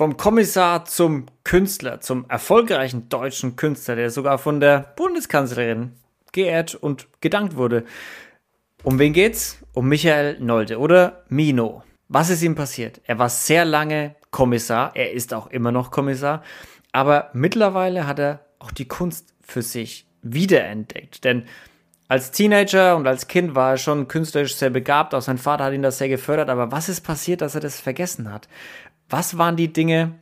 Vom Kommissar zum Künstler, zum erfolgreichen deutschen Künstler, der sogar von der Bundeskanzlerin geehrt und gedankt wurde. Um wen geht's? Um Michael Nolde oder Mino. Was ist ihm passiert? Er war sehr lange Kommissar, er ist auch immer noch Kommissar, aber mittlerweile hat er auch die Kunst für sich wiederentdeckt. Denn als Teenager und als Kind war er schon künstlerisch sehr begabt, auch sein Vater hat ihn das sehr gefördert, aber was ist passiert, dass er das vergessen hat? Was waren die Dinge,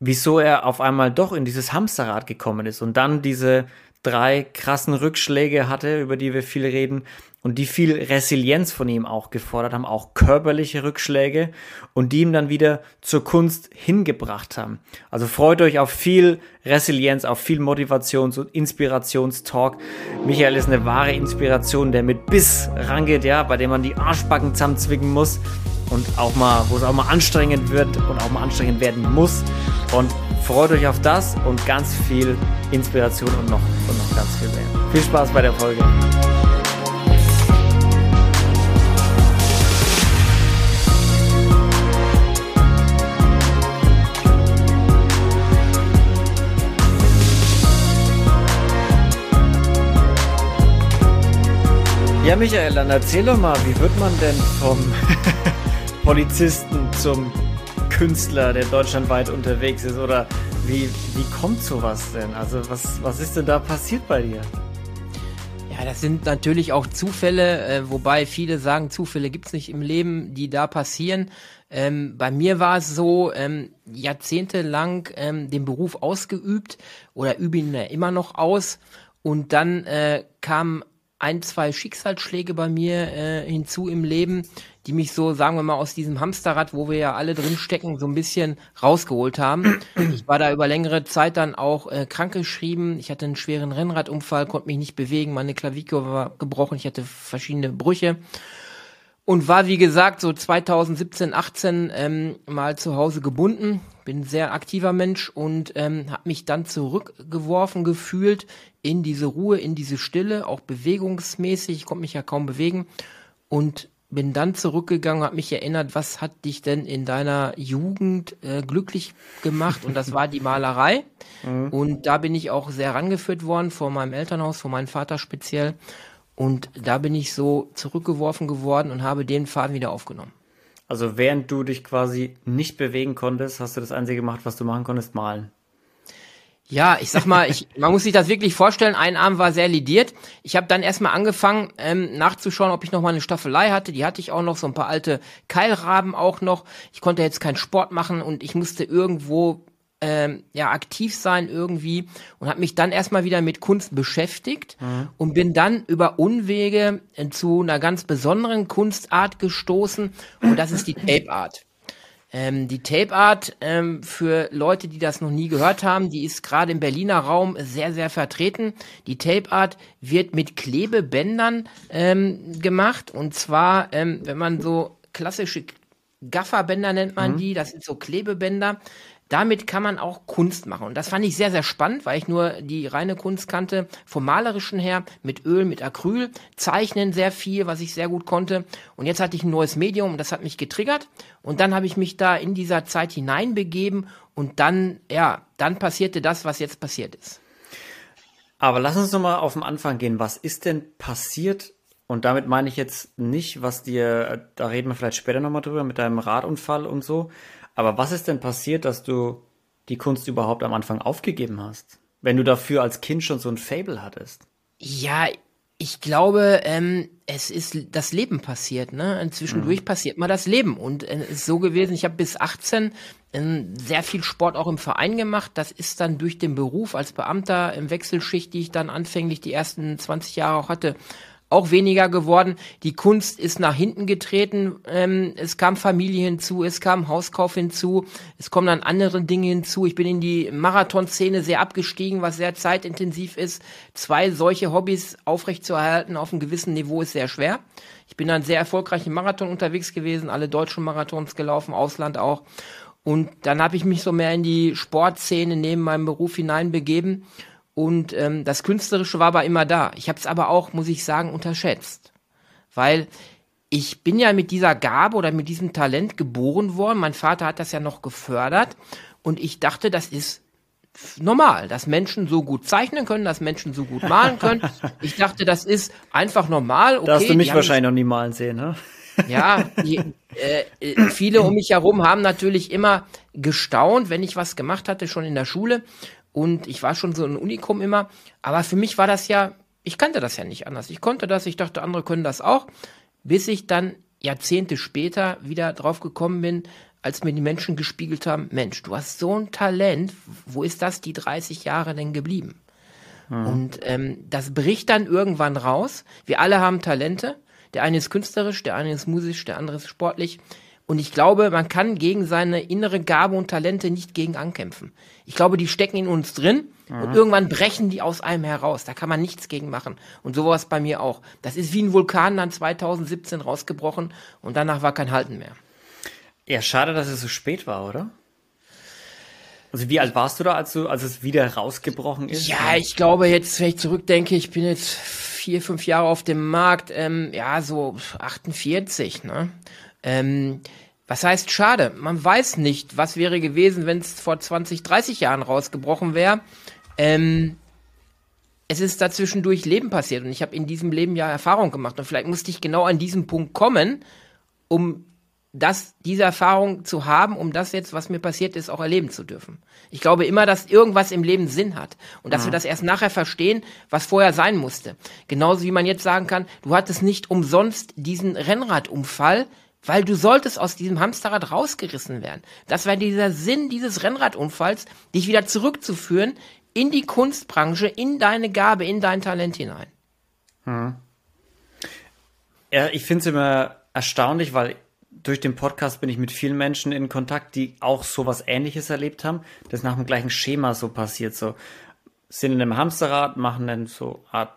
wieso er auf einmal doch in dieses Hamsterrad gekommen ist und dann diese drei krassen Rückschläge hatte, über die wir viel reden und die viel Resilienz von ihm auch gefordert haben, auch körperliche Rückschläge und die ihm dann wieder zur Kunst hingebracht haben. Also freut euch auf viel Resilienz, auf viel Motivations- und Inspirationstalk. Michael ist eine wahre Inspiration, der mit Biss rangeht, ja, bei dem man die Arschbacken zusammenzwicken muss und auch mal, wo es auch mal anstrengend wird und auch mal anstrengend werden muss. Und freut euch auf das und ganz viel Inspiration und noch, und noch ganz viel mehr. Viel Spaß bei der Folge. Ja, Michael, dann erzähl doch mal, wie wird man denn vom Polizisten zum Künstler, der deutschlandweit unterwegs ist? Oder wie, wie kommt sowas denn? Also was, was ist denn da passiert bei dir? Ja, das sind natürlich auch Zufälle, äh, wobei viele sagen, Zufälle gibt's nicht im Leben, die da passieren. Ähm, bei mir war es so, ähm, jahrzehntelang ähm, den Beruf ausgeübt oder übe ihn ja immer noch aus. Und dann äh, kam ein, zwei Schicksalsschläge bei mir äh, hinzu im Leben, die mich so, sagen wir mal, aus diesem Hamsterrad, wo wir ja alle drin stecken, so ein bisschen rausgeholt haben. Ich war da über längere Zeit dann auch äh, krankgeschrieben. Ich hatte einen schweren Rennradunfall, konnte mich nicht bewegen, meine Klavikur war gebrochen, ich hatte verschiedene Brüche und war, wie gesagt, so 2017, 18 ähm, mal zu Hause gebunden. Bin sehr aktiver Mensch und ähm, habe mich dann zurückgeworfen gefühlt in diese Ruhe, in diese Stille, auch bewegungsmäßig. Ich konnte mich ja kaum bewegen und bin dann zurückgegangen, habe mich erinnert, was hat dich denn in deiner Jugend äh, glücklich gemacht? Und das war die Malerei. Mhm. Und da bin ich auch sehr rangeführt worden, vor meinem Elternhaus, vor meinem Vater speziell. Und da bin ich so zurückgeworfen geworden und habe den Faden wieder aufgenommen. Also während du dich quasi nicht bewegen konntest, hast du das Einzige gemacht, was du machen konntest, malen. Ja, ich sag mal, ich, man muss sich das wirklich vorstellen. Ein Arm war sehr lidiert. Ich habe dann erstmal angefangen ähm, nachzuschauen, ob ich noch mal eine Staffelei hatte. Die hatte ich auch noch, so ein paar alte Keilraben auch noch. Ich konnte jetzt keinen Sport machen und ich musste irgendwo ähm, ja aktiv sein irgendwie und habe mich dann erstmal wieder mit Kunst beschäftigt mhm. und bin dann über Unwege äh, zu einer ganz besonderen Kunstart gestoßen und das ist die Tape Art. Ähm, die Tape Art, ähm, für Leute, die das noch nie gehört haben, die ist gerade im Berliner Raum sehr, sehr vertreten. Die Tape Art wird mit Klebebändern ähm, gemacht. Und zwar, ähm, wenn man so klassische Gafferbänder nennt man mhm. die, das sind so Klebebänder, damit kann man auch Kunst machen. Und das fand ich sehr, sehr spannend, weil ich nur die reine Kunst kannte, vom Malerischen her, mit Öl, mit Acryl, Zeichnen sehr viel, was ich sehr gut konnte. Und jetzt hatte ich ein neues Medium und das hat mich getriggert. Und dann habe ich mich da in dieser Zeit hineinbegeben und dann, ja, dann passierte das, was jetzt passiert ist. Aber lass uns nochmal auf den Anfang gehen. Was ist denn passiert? Und damit meine ich jetzt nicht, was dir, da reden wir vielleicht später nochmal drüber, mit deinem Radunfall und so. Aber was ist denn passiert, dass du die Kunst überhaupt am Anfang aufgegeben hast? Wenn du dafür als Kind schon so ein Fable hattest? Ja, ich glaube, ähm, es ist das Leben passiert, ne? Zwischendurch mhm. passiert mal das Leben. Und äh, es ist so gewesen, ich habe bis 18 äh, sehr viel Sport auch im Verein gemacht. Das ist dann durch den Beruf als Beamter im Wechselschicht, die ich dann anfänglich die ersten 20 Jahre auch hatte, auch weniger geworden. Die Kunst ist nach hinten getreten. Ähm, es kam Familie hinzu, es kam Hauskauf hinzu, es kommen dann andere Dinge hinzu. Ich bin in die Marathonszene sehr abgestiegen, was sehr zeitintensiv ist. Zwei solche Hobbys aufrechtzuerhalten auf einem gewissen Niveau ist sehr schwer. Ich bin dann sehr erfolgreich im Marathon unterwegs gewesen, alle deutschen Marathons gelaufen, Ausland auch. Und dann habe ich mich so mehr in die Sportszene neben meinem Beruf hineinbegeben und ähm, das Künstlerische war aber immer da. Ich habe es aber auch, muss ich sagen, unterschätzt. Weil ich bin ja mit dieser Gabe oder mit diesem Talent geboren worden. Mein Vater hat das ja noch gefördert. Und ich dachte, das ist normal, dass Menschen so gut zeichnen können, dass Menschen so gut malen können. Ich dachte, das ist einfach normal. Okay, da hast du mich wahrscheinlich noch nie malen sehen, ne? Ja, die, äh, äh, viele um mich herum haben natürlich immer gestaunt, wenn ich was gemacht hatte, schon in der Schule. Und ich war schon so ein Unikum immer. Aber für mich war das ja, ich kannte das ja nicht anders. Ich konnte das, ich dachte, andere können das auch. Bis ich dann Jahrzehnte später wieder drauf gekommen bin, als mir die Menschen gespiegelt haben, Mensch, du hast so ein Talent, wo ist das die 30 Jahre denn geblieben? Mhm. Und ähm, das bricht dann irgendwann raus. Wir alle haben Talente. Der eine ist künstlerisch, der eine ist musisch, der andere ist sportlich. Und ich glaube, man kann gegen seine innere Gabe und Talente nicht gegen ankämpfen. Ich glaube, die stecken in uns drin mhm. und irgendwann brechen die aus einem heraus. Da kann man nichts gegen machen. Und sowas bei mir auch. Das ist wie ein Vulkan dann 2017 rausgebrochen und danach war kein Halten mehr. Ja, schade, dass es so spät war, oder? Also wie alt warst du da, als, du, als es wieder rausgebrochen ist? Ja, ich glaube jetzt, wenn ich zurückdenke, ich bin jetzt vier, fünf Jahre auf dem Markt, ähm, ja, so 48, ne? Ähm, was heißt schade? Man weiß nicht, was wäre gewesen, wenn es vor 20, 30 Jahren rausgebrochen wäre. Ähm, es ist dazwischendurch Leben passiert und ich habe in diesem Leben ja Erfahrung gemacht und vielleicht musste ich genau an diesen Punkt kommen, um das, diese Erfahrung zu haben, um das jetzt, was mir passiert ist, auch erleben zu dürfen. Ich glaube immer, dass irgendwas im Leben Sinn hat und dass ja. wir das erst nachher verstehen, was vorher sein musste. Genauso wie man jetzt sagen kann, du hattest nicht umsonst diesen Rennradunfall, weil du solltest aus diesem Hamsterrad rausgerissen werden. Das war dieser Sinn dieses Rennradunfalls, dich wieder zurückzuführen in die Kunstbranche, in deine Gabe, in dein Talent hinein. Hm. Ja, ich finde es immer erstaunlich, weil durch den Podcast bin ich mit vielen Menschen in Kontakt, die auch sowas ähnliches erlebt haben, das nach dem gleichen Schema so passiert, so sind in einem Hamsterrad, machen dann so Art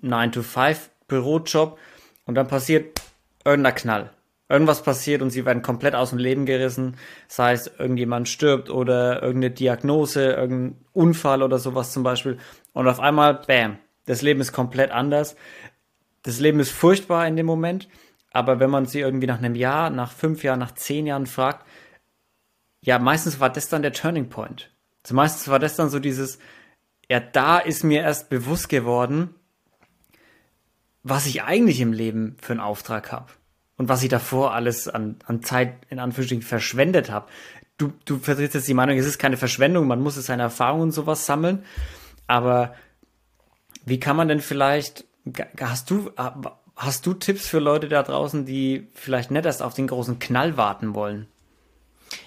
9 to 5 Bürojob und dann passiert irgendein Knall. Irgendwas passiert und sie werden komplett aus dem Leben gerissen, sei es irgendjemand stirbt oder irgendeine Diagnose, irgendein Unfall oder sowas zum Beispiel. Und auf einmal, bam, das Leben ist komplett anders. Das Leben ist furchtbar in dem Moment aber wenn man sie irgendwie nach einem Jahr, nach fünf Jahren, nach zehn Jahren fragt, ja, meistens war das dann der Turning Point. Also meistens war das dann so dieses, ja, da ist mir erst bewusst geworden, was ich eigentlich im Leben für einen Auftrag habe. Und was ich davor alles an, an Zeit in Anführungsstrichen verschwendet habe. Du, du vertrittst jetzt die Meinung, es ist keine Verschwendung, man muss es seine Erfahrungen und sowas sammeln. Aber wie kann man denn vielleicht, hast du, Hast du Tipps für Leute da draußen, die vielleicht nicht erst auf den großen Knall warten wollen?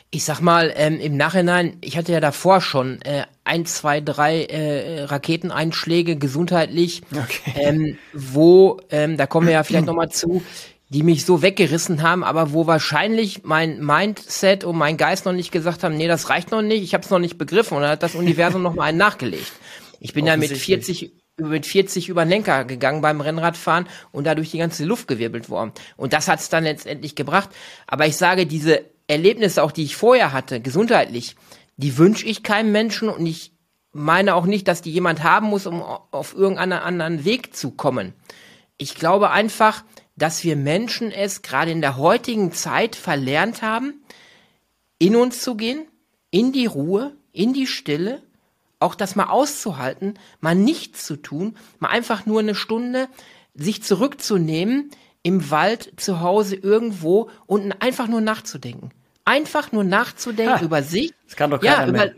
Ich sag mal, ähm, im Nachhinein, ich hatte ja davor schon äh, ein, zwei, drei äh, Raketeneinschläge gesundheitlich, okay. ähm, wo, ähm, da kommen wir ja vielleicht nochmal zu, die mich so weggerissen haben, aber wo wahrscheinlich mein Mindset und mein Geist noch nicht gesagt haben, nee, das reicht noch nicht, ich habe es noch nicht begriffen und dann hat das Universum noch mal einen nachgelegt. Ich bin ja mit 40 mit 40 über den Lenker gegangen beim Rennradfahren und dadurch die ganze Luft gewirbelt worden. Und das hat es dann letztendlich gebracht. Aber ich sage, diese Erlebnisse, auch die ich vorher hatte, gesundheitlich, die wünsche ich keinem Menschen und ich meine auch nicht, dass die jemand haben muss, um auf irgendeinen anderen Weg zu kommen. Ich glaube einfach, dass wir Menschen es gerade in der heutigen Zeit verlernt haben, in uns zu gehen, in die Ruhe, in die Stille auch das mal auszuhalten, mal nichts zu tun, mal einfach nur eine Stunde sich zurückzunehmen im Wald zu Hause irgendwo und einfach nur nachzudenken. Einfach nur nachzudenken ha, über sich. Das kann doch keiner ja, über, mehr.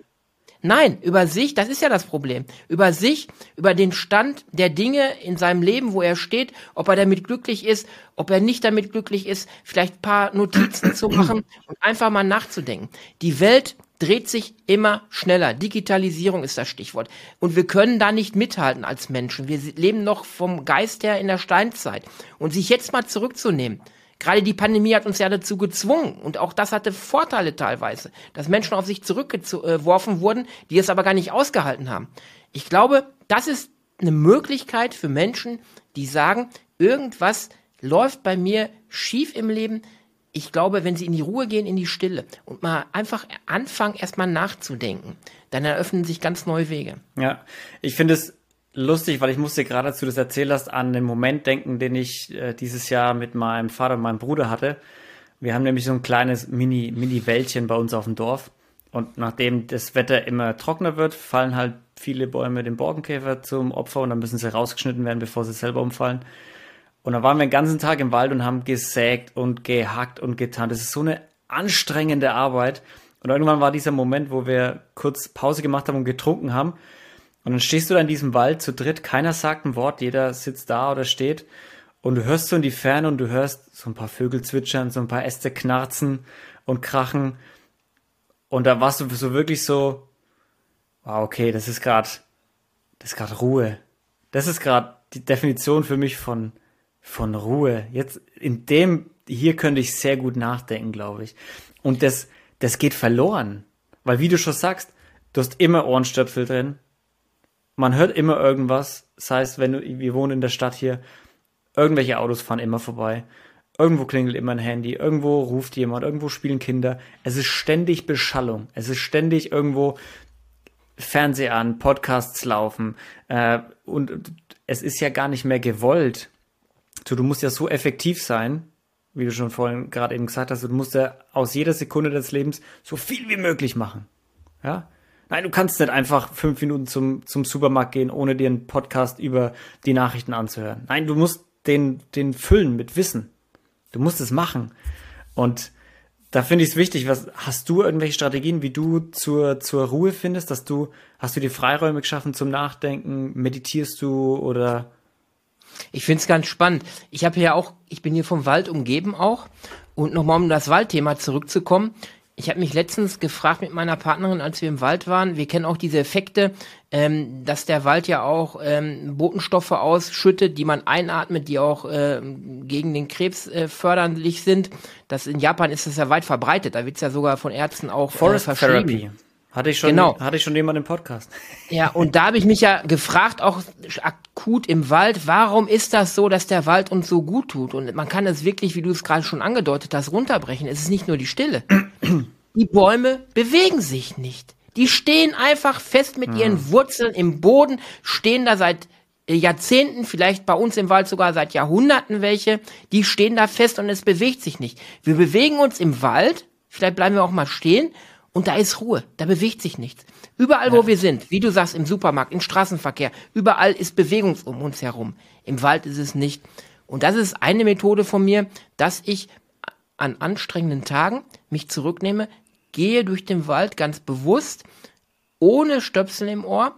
Nein, über sich, das ist ja das Problem. Über sich, über den Stand der Dinge in seinem Leben, wo er steht, ob er damit glücklich ist, ob er nicht damit glücklich ist, vielleicht ein paar Notizen zu machen und einfach mal nachzudenken. Die Welt dreht sich immer schneller. Digitalisierung ist das Stichwort. Und wir können da nicht mithalten als Menschen. Wir leben noch vom Geist her in der Steinzeit. Und sich jetzt mal zurückzunehmen, Gerade die Pandemie hat uns ja dazu gezwungen und auch das hatte Vorteile teilweise, dass Menschen auf sich zurückgeworfen wurden, die es aber gar nicht ausgehalten haben. Ich glaube, das ist eine Möglichkeit für Menschen, die sagen, irgendwas läuft bei mir schief im Leben, ich glaube, wenn sie in die Ruhe gehen, in die Stille und mal einfach anfangen, erstmal nachzudenken, dann eröffnen sich ganz neue Wege. Ja, ich finde es lustig, weil ich musste gerade, als du das erzählt hast, an den Moment denken, den ich äh, dieses Jahr mit meinem Vater und meinem Bruder hatte. Wir haben nämlich so ein kleines Mini, Mini-Wäldchen bei uns auf dem Dorf. Und nachdem das Wetter immer trockener wird, fallen halt viele Bäume dem Borkenkäfer zum Opfer und dann müssen sie rausgeschnitten werden, bevor sie selber umfallen. Und dann waren wir den ganzen Tag im Wald und haben gesägt und gehackt und getan. Das ist so eine anstrengende Arbeit. Und irgendwann war dieser Moment, wo wir kurz Pause gemacht haben und getrunken haben. Und dann stehst du da in diesem Wald zu dritt, keiner sagt ein Wort, jeder sitzt da oder steht. Und du hörst so in die Ferne und du hörst so ein paar Vögel zwitschern, so ein paar Äste knarzen und krachen. Und da warst du so wirklich so, wow, okay, das ist gerade, das ist gerade Ruhe. Das ist gerade die Definition für mich von, von Ruhe. Jetzt in dem, hier könnte ich sehr gut nachdenken, glaube ich. Und das, das geht verloren. Weil wie du schon sagst, du hast immer Ohrenstöpsel drin. Man hört immer irgendwas. Das heißt, wenn du, wir wohnen in der Stadt hier, irgendwelche Autos fahren immer vorbei. Irgendwo klingelt immer ein Handy, irgendwo ruft jemand, irgendwo spielen Kinder. Es ist ständig Beschallung. Es ist ständig irgendwo Fernseher an, Podcasts laufen. Äh, und es ist ja gar nicht mehr gewollt. So, du musst ja so effektiv sein, wie du schon vorhin gerade eben gesagt hast, du musst ja aus jeder Sekunde des Lebens so viel wie möglich machen. Ja? Nein, du kannst nicht einfach fünf Minuten zum, zum Supermarkt gehen, ohne dir einen Podcast über die Nachrichten anzuhören. Nein, du musst den, den füllen mit Wissen. Du musst es machen. Und da finde ich es wichtig, was, hast du irgendwelche Strategien, wie du zur, zur Ruhe findest, dass du, hast du dir Freiräume geschaffen zum Nachdenken, meditierst du oder ich finde es ganz spannend. Ich habe ja auch, ich bin hier vom Wald umgeben auch. Und nochmal um das Waldthema zurückzukommen. Ich habe mich letztens gefragt mit meiner Partnerin, als wir im Wald waren. Wir kennen auch diese Effekte, ähm, dass der Wald ja auch ähm, Botenstoffe ausschüttet, die man einatmet, die auch äh, gegen den Krebs äh, förderlich sind. Das in Japan ist das ja weit verbreitet. Da wird es ja sogar von Ärzten auch äh, Forest äh, verschrieben. Therapy. Hatte ich schon, genau. hatte ich schon jemand im Podcast. Ja, und da habe ich mich ja gefragt, auch akut im Wald, warum ist das so, dass der Wald uns so gut tut? Und man kann es wirklich, wie du es gerade schon angedeutet hast, runterbrechen. Es ist nicht nur die Stille. Die Bäume bewegen sich nicht. Die stehen einfach fest mit ihren. Wurzeln im Boden, stehen da seit äh, Jahrzehnten, vielleicht bei uns im Wald sogar seit Jahrhunderten welche, die stehen da fest und es bewegt sich nicht. Wir bewegen uns im Wald, vielleicht bleiben wir auch mal stehen und da ist Ruhe, da bewegt sich nichts. Überall, wo wir sind, wie du sagst, im Supermarkt, im Straßenverkehr, überall ist Bewegung um uns herum. Im Wald ist es nicht. Und das ist eine Methode von mir, dass ich an anstrengenden Tagen mich zurücknehme, gehe durch den Wald ganz bewusst, ohne Stöpsel im Ohr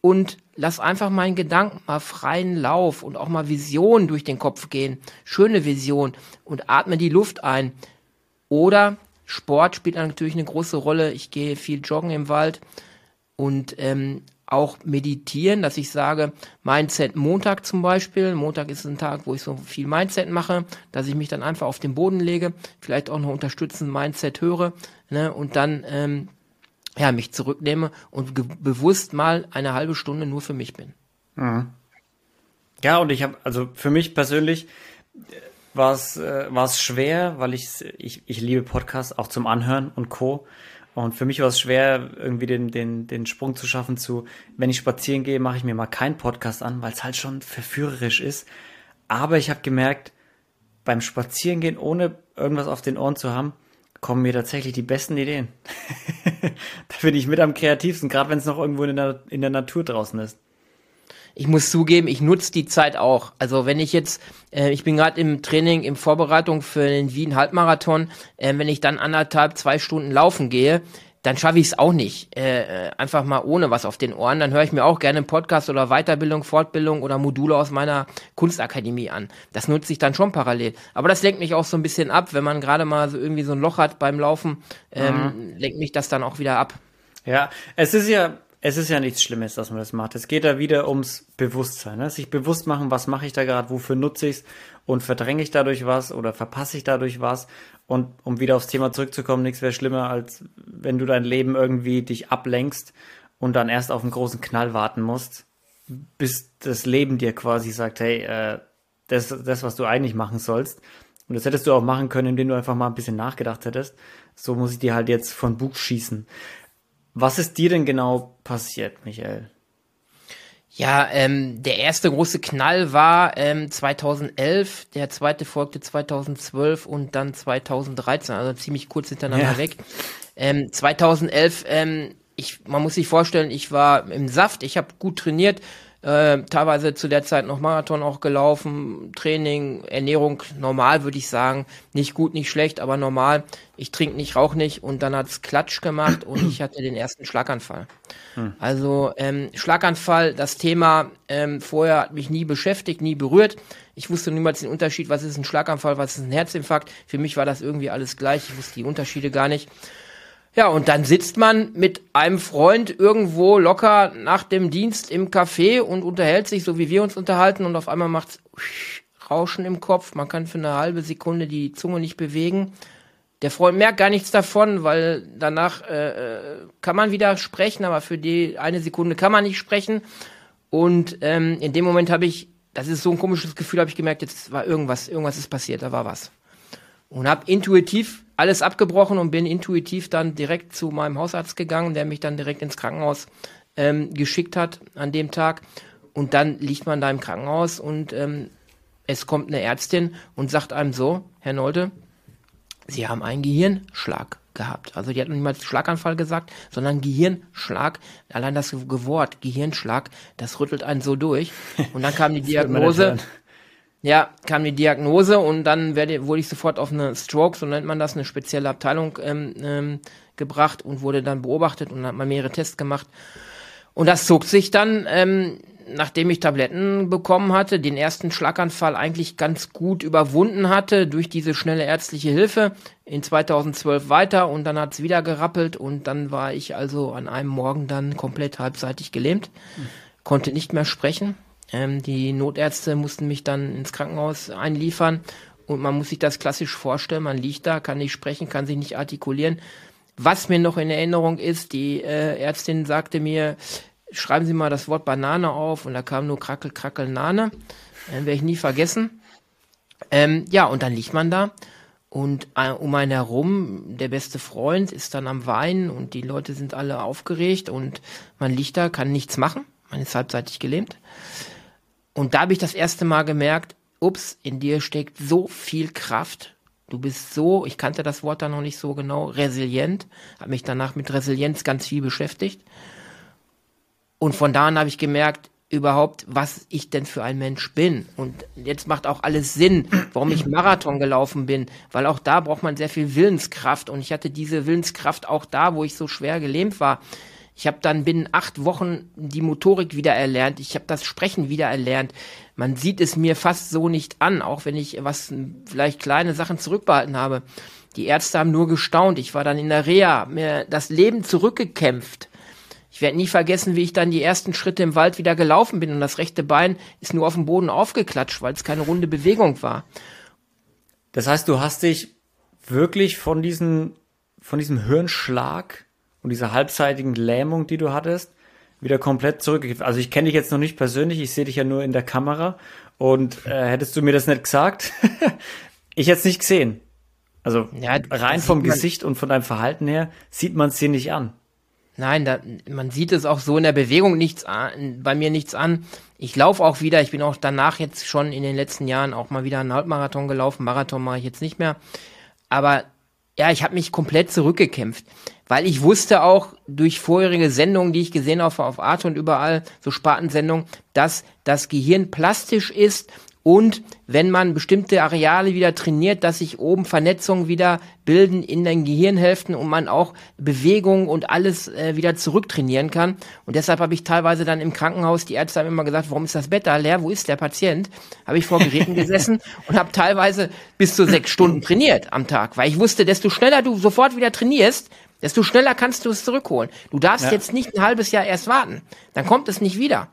und lass einfach meinen Gedanken mal freien Lauf und auch mal Visionen durch den Kopf gehen. Schöne Vision und atme die Luft ein. Oder Sport spielt natürlich eine große Rolle. Ich gehe viel joggen im Wald und ähm, auch meditieren, dass ich sage, Mindset Montag zum Beispiel. Montag ist ein Tag, wo ich so viel Mindset mache, dass ich mich dann einfach auf den Boden lege, vielleicht auch noch unterstützend Mindset höre ne, und dann ähm, ja, mich zurücknehme und bewusst mal eine halbe Stunde nur für mich bin. Mhm. Ja, und ich habe, also für mich persönlich, war es äh, war schwer, weil ich, ich ich liebe Podcasts auch zum Anhören und Co. Und für mich war es schwer, irgendwie den, den, den Sprung zu schaffen zu, wenn ich spazieren gehe, mache ich mir mal keinen Podcast an, weil es halt schon verführerisch ist. Aber ich habe gemerkt, beim Spazierengehen, ohne irgendwas auf den Ohren zu haben, kommen mir tatsächlich die besten Ideen. da bin ich mit am kreativsten, gerade wenn es noch irgendwo in der, in der Natur draußen ist ich muss zugeben, ich nutze die Zeit auch. Also wenn ich jetzt, äh, ich bin gerade im Training, in Vorbereitung für den Wien Halbmarathon, äh, wenn ich dann anderthalb, zwei Stunden laufen gehe, dann schaffe ich es auch nicht. Äh, äh, einfach mal ohne was auf den Ohren. Dann höre ich mir auch gerne einen Podcast oder Weiterbildung, Fortbildung oder Module aus meiner Kunstakademie an. Das nutze ich dann schon parallel. Aber das lenkt mich auch so ein bisschen ab, wenn man gerade mal so irgendwie so ein Loch hat beim Laufen, ähm, mhm. lenkt mich das dann auch wieder ab. Ja, es ist ja, es ist ja nichts Schlimmes, dass man das macht. Es geht da wieder ums Bewusstsein. Ne? Sich bewusst machen, was mache ich da gerade, wofür nutze ich es und verdränge ich dadurch was oder verpasse ich dadurch was. Und um wieder aufs Thema zurückzukommen, nichts wäre schlimmer, als wenn du dein Leben irgendwie dich ablenkst und dann erst auf einen großen Knall warten musst, bis das Leben dir quasi sagt, hey, äh, das, das, was du eigentlich machen sollst. Und das hättest du auch machen können, indem du einfach mal ein bisschen nachgedacht hättest. So muss ich dir halt jetzt von Bug schießen. Was ist dir denn genau passiert, Michael? Ja, ähm, der erste große Knall war ähm, 2011, der zweite folgte 2012 und dann 2013, also ziemlich kurz hintereinander ja. weg. Ähm, 2011, ähm, ich, man muss sich vorstellen, ich war im Saft, ich habe gut trainiert, äh, teilweise zu der Zeit noch Marathon auch gelaufen, Training, Ernährung normal, würde ich sagen. Nicht gut, nicht schlecht, aber normal. Ich trinke nicht, rauche nicht und dann hat's Klatsch gemacht und ich hatte den ersten Schlaganfall. Hm. Also ähm, Schlaganfall, das Thema ähm, vorher hat mich nie beschäftigt, nie berührt. Ich wusste niemals den Unterschied, was ist ein Schlaganfall, was ist ein Herzinfarkt. Für mich war das irgendwie alles gleich. Ich wusste die Unterschiede gar nicht. Ja, und dann sitzt man mit einem Freund irgendwo locker nach dem Dienst im Café und unterhält sich, so wie wir uns unterhalten, und auf einmal macht's Rauschen im Kopf. Man kann für eine halbe Sekunde die Zunge nicht bewegen. Der Freund merkt gar nichts davon, weil danach äh, äh kann man wieder sprechen, aber für die eine Sekunde kann man nicht sprechen. Und ähm, in dem Moment habe ich, das ist so ein komisches Gefühl, habe ich gemerkt, jetzt war irgendwas, irgendwas ist passiert, da war was. Und habe intuitiv alles abgebrochen und bin intuitiv dann direkt zu meinem Hausarzt gegangen, der mich dann direkt ins Krankenhaus ähm, geschickt hat an dem Tag. Und dann liegt man da im Krankenhaus und ähm, es kommt eine Ärztin und sagt einem so, Herr Nolte, Sie haben einen Gehirnschlag gehabt. Also die hat noch niemals Schlaganfall gesagt, sondern Gehirnschlag. Allein das Wort Gehirnschlag, das rüttelt einen so durch. Und dann kam die Diagnose, ja, kam die Diagnose und dann werde, wurde ich sofort auf eine Stroke, so nennt man das, eine spezielle Abteilung ähm, ähm, gebracht und wurde dann beobachtet und hat mal mehrere Tests gemacht. Und das zog sich dann, ähm, nachdem ich Tabletten bekommen hatte, den ersten Schlaganfall eigentlich ganz gut überwunden hatte durch diese schnelle ärztliche Hilfe in 2012 weiter und dann hat's wieder gerappelt und dann war ich also an einem Morgen dann komplett halbseitig gelähmt, mhm. konnte nicht mehr sprechen ähm, die Notärzte mussten mich dann ins Krankenhaus einliefern und man muss sich das klassisch vorstellen. Man liegt da, kann nicht sprechen, kann sich nicht artikulieren. Was mir noch in Erinnerung ist, die äh, Ärztin sagte mir, schreiben Sie mal das Wort Banane auf und da kam nur Krackel, Krackel, Nane. Äh, Werde ich nie vergessen. Ähm, ja, und dann liegt man da und äh, um einen herum, der beste Freund ist dann am Weinen und die Leute sind alle aufgeregt und man liegt da, kann nichts machen. Man ist halbseitig gelähmt. Und da habe ich das erste Mal gemerkt, ups, in dir steckt so viel Kraft. Du bist so, ich kannte das Wort da noch nicht so genau, resilient. Habe mich danach mit Resilienz ganz viel beschäftigt. Und von da an habe ich gemerkt, überhaupt, was ich denn für ein Mensch bin. Und jetzt macht auch alles Sinn, warum ich Marathon gelaufen bin, weil auch da braucht man sehr viel Willenskraft. Und ich hatte diese Willenskraft auch da, wo ich so schwer gelähmt war. Ich habe dann binnen acht Wochen die Motorik wieder erlernt. Ich habe das Sprechen wieder erlernt. Man sieht es mir fast so nicht an, auch wenn ich was vielleicht kleine Sachen zurückbehalten habe. Die Ärzte haben nur gestaunt. Ich war dann in der Reha, mir das Leben zurückgekämpft. Ich werde nie vergessen, wie ich dann die ersten Schritte im Wald wieder gelaufen bin und das rechte Bein ist nur auf dem Boden aufgeklatscht, weil es keine runde Bewegung war. Das heißt, du hast dich wirklich von diesem, von diesem Hirnschlag und dieser halbseitigen Lähmung, die du hattest, wieder komplett zurückgegeben. Also ich kenne dich jetzt noch nicht persönlich, ich sehe dich ja nur in der Kamera. Und äh, hättest du mir das nicht gesagt, ich hätte es nicht gesehen. Also ja, rein vom Gesicht und von deinem Verhalten her sieht man es dir nicht an. Nein, da, man sieht es auch so in der Bewegung nichts an, bei mir nichts an. Ich laufe auch wieder, ich bin auch danach jetzt schon in den letzten Jahren auch mal wieder einen Halbmarathon gelaufen. Marathon mache ich jetzt nicht mehr. Aber ja, ich habe mich komplett zurückgekämpft weil ich wusste auch durch vorherige Sendungen, die ich gesehen habe auf Arte und überall, so Spartensendungen, dass das Gehirn plastisch ist und wenn man bestimmte Areale wieder trainiert, dass sich oben Vernetzungen wieder bilden in den Gehirnhälften und man auch Bewegung und alles äh, wieder zurücktrainieren kann. Und deshalb habe ich teilweise dann im Krankenhaus, die Ärzte haben immer gesagt, warum ist das Bett da leer, wo ist der Patient? Habe ich vor Geräten gesessen und habe teilweise bis zu sechs Stunden trainiert am Tag, weil ich wusste, desto schneller du sofort wieder trainierst, desto schneller kannst du es zurückholen. Du darfst ja. jetzt nicht ein halbes Jahr erst warten. Dann kommt es nicht wieder.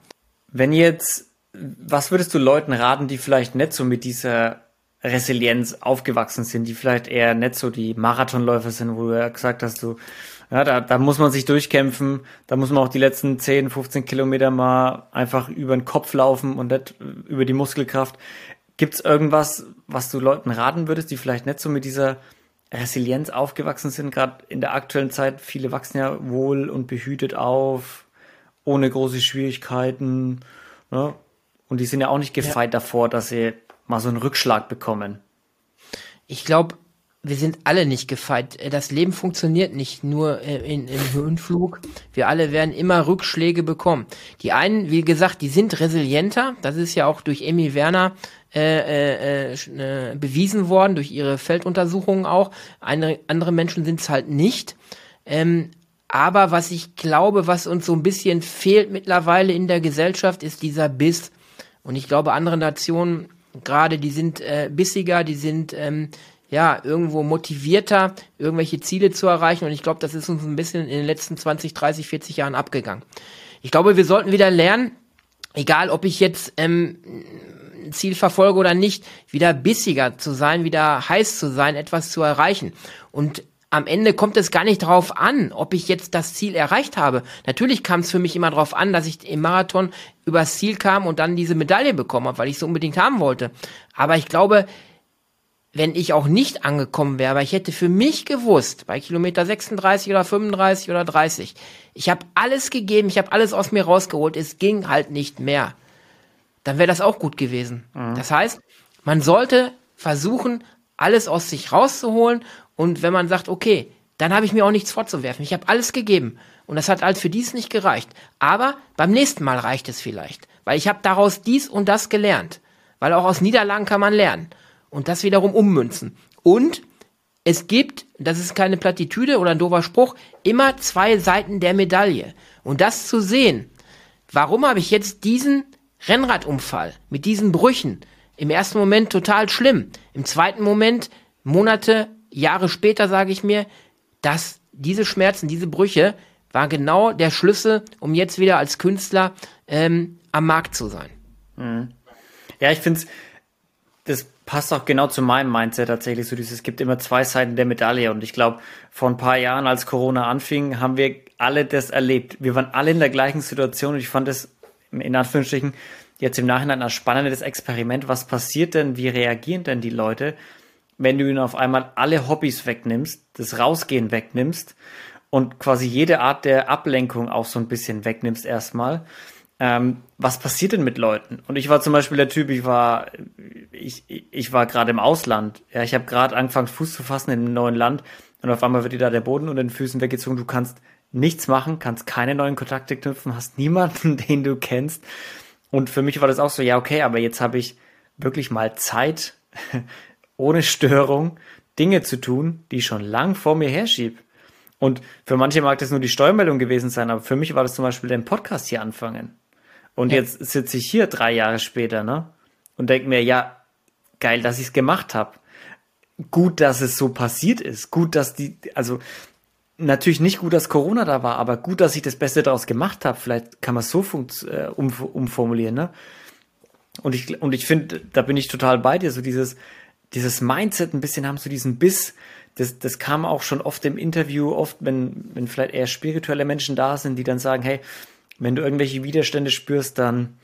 Wenn jetzt, was würdest du Leuten raten, die vielleicht nicht so mit dieser Resilienz aufgewachsen sind, die vielleicht eher nicht so die Marathonläufer sind, wo du ja gesagt hast, du, ja, da, da muss man sich durchkämpfen, da muss man auch die letzten 10, 15 Kilometer mal einfach über den Kopf laufen und nicht über die Muskelkraft. Gibt es irgendwas, was du Leuten raten würdest, die vielleicht nicht so mit dieser Resilienz aufgewachsen sind, gerade in der aktuellen Zeit. Viele wachsen ja wohl und behütet auf ohne große Schwierigkeiten. Ne? Und die sind ja auch nicht gefeit ja. davor, dass sie mal so einen Rückschlag bekommen. Ich glaube, wir sind alle nicht gefeit. Das Leben funktioniert nicht nur äh, in, im Höhenflug. Wir alle werden immer Rückschläge bekommen. Die einen, wie gesagt, die sind resilienter. Das ist ja auch durch Emmy Werner äh, äh, äh, bewiesen worden, durch ihre Felduntersuchungen auch. Eine, andere Menschen sind es halt nicht. Ähm, aber was ich glaube, was uns so ein bisschen fehlt mittlerweile in der Gesellschaft, ist dieser Biss. Und ich glaube, andere Nationen gerade, die sind äh, bissiger, die sind ähm, ja, irgendwo motivierter, irgendwelche Ziele zu erreichen. Und ich glaube, das ist uns ein bisschen in den letzten 20, 30, 40 Jahren abgegangen. Ich glaube, wir sollten wieder lernen, egal ob ich jetzt ähm, Ziel verfolge oder nicht, wieder bissiger zu sein, wieder heiß zu sein, etwas zu erreichen. Und am Ende kommt es gar nicht darauf an, ob ich jetzt das Ziel erreicht habe. Natürlich kam es für mich immer darauf an, dass ich im Marathon übers Ziel kam und dann diese Medaille bekommen habe, weil ich es unbedingt haben wollte. Aber ich glaube, wenn ich auch nicht angekommen wäre, aber ich hätte für mich gewusst, bei Kilometer 36 oder 35 oder 30, ich habe alles gegeben, ich habe alles aus mir rausgeholt, es ging halt nicht mehr, dann wäre das auch gut gewesen. Mhm. Das heißt, man sollte versuchen, alles aus sich rauszuholen und wenn man sagt, okay, dann habe ich mir auch nichts vorzuwerfen, ich habe alles gegeben und das hat halt für dies nicht gereicht, aber beim nächsten Mal reicht es vielleicht, weil ich habe daraus dies und das gelernt, weil auch aus Niederlagen kann man lernen und das wiederum ummünzen. Und es gibt, das ist keine Plattitüde oder ein doofer Spruch, immer zwei Seiten der Medaille. Und das zu sehen, warum habe ich jetzt diesen Rennradunfall mit diesen Brüchen im ersten Moment total schlimm, im zweiten Moment, Monate, Jahre später sage ich mir, dass diese Schmerzen, diese Brüche war genau der Schlüssel, um jetzt wieder als Künstler ähm, am Markt zu sein. Mhm. Ja, ich finde es, das passt auch genau zu meinem Mindset tatsächlich so dieses, es gibt immer zwei Seiten der Medaille und ich glaube, vor ein paar Jahren, als Corona anfing, haben wir alle das erlebt. Wir waren alle in der gleichen Situation und ich fand es in Anführungsstrichen jetzt im Nachhinein ein spannendes Experiment. Was passiert denn, wie reagieren denn die Leute, wenn du ihnen auf einmal alle Hobbys wegnimmst, das Rausgehen wegnimmst und quasi jede Art der Ablenkung auch so ein bisschen wegnimmst erstmal ähm, was passiert denn mit Leuten? Und ich war zum Beispiel der Typ, ich war, ich, ich war gerade im Ausland. Ja, ich habe gerade angefangen, Fuß zu fassen in einem neuen Land und auf einmal wird dir da der Boden unter den Füßen weggezogen. Du kannst nichts machen, kannst keine neuen Kontakte knüpfen, hast niemanden, den du kennst. Und für mich war das auch so, ja, okay, aber jetzt habe ich wirklich mal Zeit, ohne Störung, Dinge zu tun, die ich schon lang vor mir herschieb. Und für manche mag das nur die Steuermeldung gewesen sein, aber für mich war das zum Beispiel den Podcast hier anfangen. Und ja. jetzt sitze ich hier drei Jahre später, ne? Und denke mir, ja, geil, dass ich es gemacht habe. Gut, dass es so passiert ist. Gut, dass die, also natürlich nicht gut, dass Corona da war, aber gut, dass ich das Beste daraus gemacht habe. Vielleicht kann man es so äh, um, umformulieren, ne? Und ich, und ich finde, da bin ich total bei dir, so dieses, dieses Mindset ein bisschen haben, so diesen Biss, das, das kam auch schon oft im Interview, oft, wenn, wenn vielleicht eher spirituelle Menschen da sind, die dann sagen, hey, wenn du irgendwelche Widerstände spürst, dann,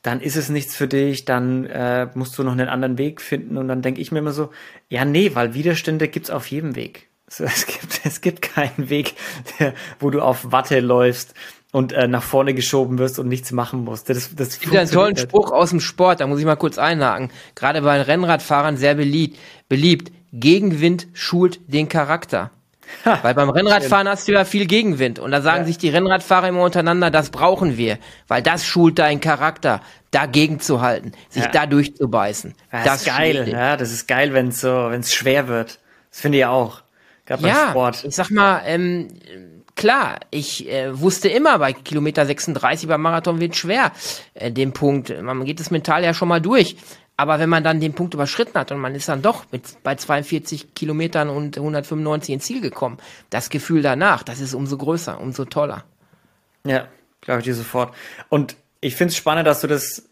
dann ist es nichts für dich, dann äh, musst du noch einen anderen Weg finden. Und dann denke ich mir immer so, ja, nee, weil Widerstände gibt's auf jedem Weg. So, es, gibt, es gibt keinen Weg, der, wo du auf Watte läufst und äh, nach vorne geschoben wirst und nichts machen musst. Das, das gibt einen tollen Spruch aus dem Sport, da muss ich mal kurz einhaken. Gerade bei Rennradfahrern sehr beliebt. beliebt. Gegenwind schult den Charakter. Weil beim Rennradfahren hast du ja viel Gegenwind und da sagen ja. sich die Rennradfahrer immer untereinander, das brauchen wir, weil das schult deinen Charakter, dagegen zu halten, sich ja. da durchzubeißen. Ja, das ist geil, ja, das ist geil, wenn es so, wenn es schwer wird. Das finde ich auch. Gerade ja, Sport. Ich sag mal, ähm, klar, ich äh, wusste immer, bei Kilometer 36 beim Marathon wird schwer. Äh, den Punkt, man geht es mental ja schon mal durch. Aber wenn man dann den Punkt überschritten hat und man ist dann doch mit, bei 42 Kilometern und 195 ins Ziel gekommen, das Gefühl danach, das ist umso größer, umso toller. Ja, glaube ich dir sofort. Und ich finde es spannend, dass du das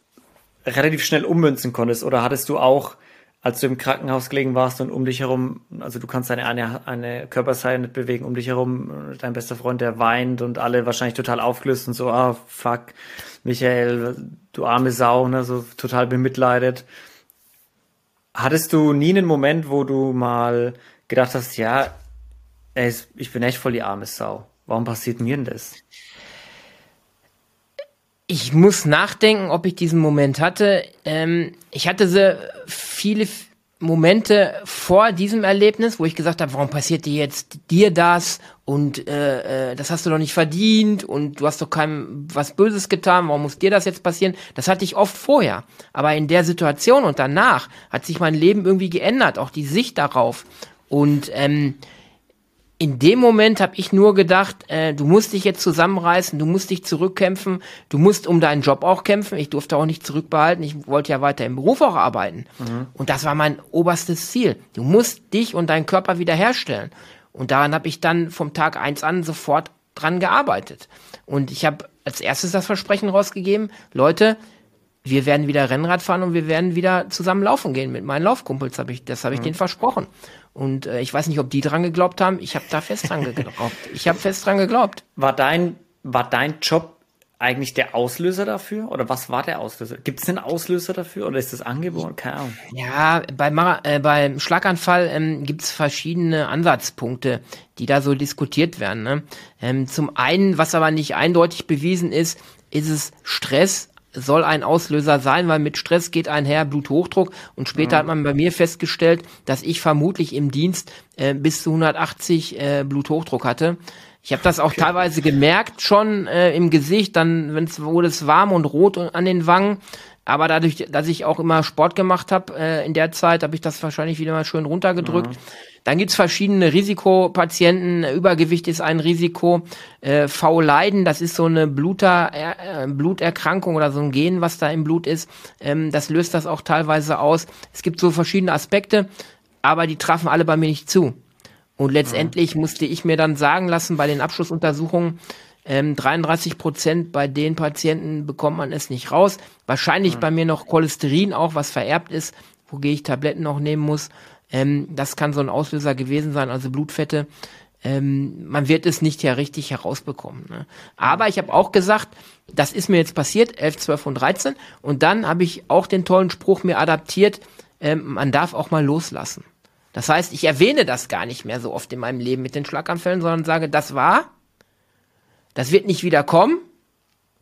relativ schnell ummünzen konntest. Oder hattest du auch, als du im Krankenhaus gelegen warst und um dich herum, also du kannst deine eine, eine Körperseite nicht bewegen, um dich herum, dein bester Freund, der weint und alle wahrscheinlich total aufgelöst und so, ah, fuck, Michael, du arme Sau, ne, so total bemitleidet. Hattest du nie einen Moment, wo du mal gedacht hast, ja, ey, ich bin echt voll die arme Sau. Warum passiert mir denn das? Ich muss nachdenken, ob ich diesen Moment hatte. Ähm, ich hatte so viele Momente vor diesem Erlebnis, wo ich gesagt habe, warum passiert dir jetzt dir das und äh, äh, das hast du doch nicht verdient und du hast doch keinem was Böses getan, warum muss dir das jetzt passieren? Das hatte ich oft vorher, aber in der Situation und danach hat sich mein Leben irgendwie geändert, auch die Sicht darauf und ähm, in dem Moment habe ich nur gedacht, äh, du musst dich jetzt zusammenreißen, du musst dich zurückkämpfen, du musst um deinen Job auch kämpfen. Ich durfte auch nicht zurückbehalten, ich wollte ja weiter im Beruf auch arbeiten. Mhm. Und das war mein oberstes Ziel. Du musst dich und deinen Körper wiederherstellen. Und daran habe ich dann vom Tag eins an sofort dran gearbeitet. Und ich habe als erstes das Versprechen rausgegeben, Leute, wir werden wieder Rennrad fahren und wir werden wieder zusammen laufen gehen mit meinen Laufkumpels. Hab ich, das habe ich mhm. denen versprochen. Und äh, ich weiß nicht, ob die dran geglaubt haben. Ich habe da fest dran geglaubt. Ich habe fest dran geglaubt. War dein, war dein Job eigentlich der Auslöser dafür? Oder was war der Auslöser? Gibt es einen Auslöser dafür oder ist das angeboren? Keine Ahnung. Ja, bei Mara, äh, beim Schlaganfall ähm, gibt es verschiedene Ansatzpunkte, die da so diskutiert werden. Ne? Ähm, zum einen, was aber nicht eindeutig bewiesen ist, ist es Stress soll ein Auslöser sein, weil mit Stress geht einher Bluthochdruck und später mhm. hat man bei mir festgestellt, dass ich vermutlich im Dienst äh, bis zu 180 äh, Bluthochdruck hatte. Ich habe das auch okay. teilweise gemerkt schon äh, im Gesicht, dann wenn es wurde es warm und rot an den Wangen. Aber dadurch, dass ich auch immer Sport gemacht habe äh, in der Zeit, habe ich das wahrscheinlich wieder mal schön runtergedrückt. Mhm. Dann gibt's verschiedene Risikopatienten. Übergewicht ist ein Risiko. Äh, V-Leiden, das ist so eine Bluter, äh, Bluterkrankung oder so ein Gen, was da im Blut ist. Ähm, das löst das auch teilweise aus. Es gibt so verschiedene Aspekte, aber die trafen alle bei mir nicht zu. Und letztendlich mhm. musste ich mir dann sagen lassen bei den Abschlussuntersuchungen, ähm, 33 Prozent bei den Patienten bekommt man es nicht raus. Wahrscheinlich mhm. bei mir noch Cholesterin auch, was vererbt ist, wo ich Tabletten noch nehmen muss. Ähm, das kann so ein Auslöser gewesen sein, also Blutfette. Ähm, man wird es nicht ja richtig herausbekommen. Ne? Aber ich habe auch gesagt, das ist mir jetzt passiert, 11, 12 und 13. Und dann habe ich auch den tollen Spruch mir adaptiert, ähm, man darf auch mal loslassen. Das heißt, ich erwähne das gar nicht mehr so oft in meinem Leben mit den Schlaganfällen, sondern sage, das war, das wird nicht wieder kommen,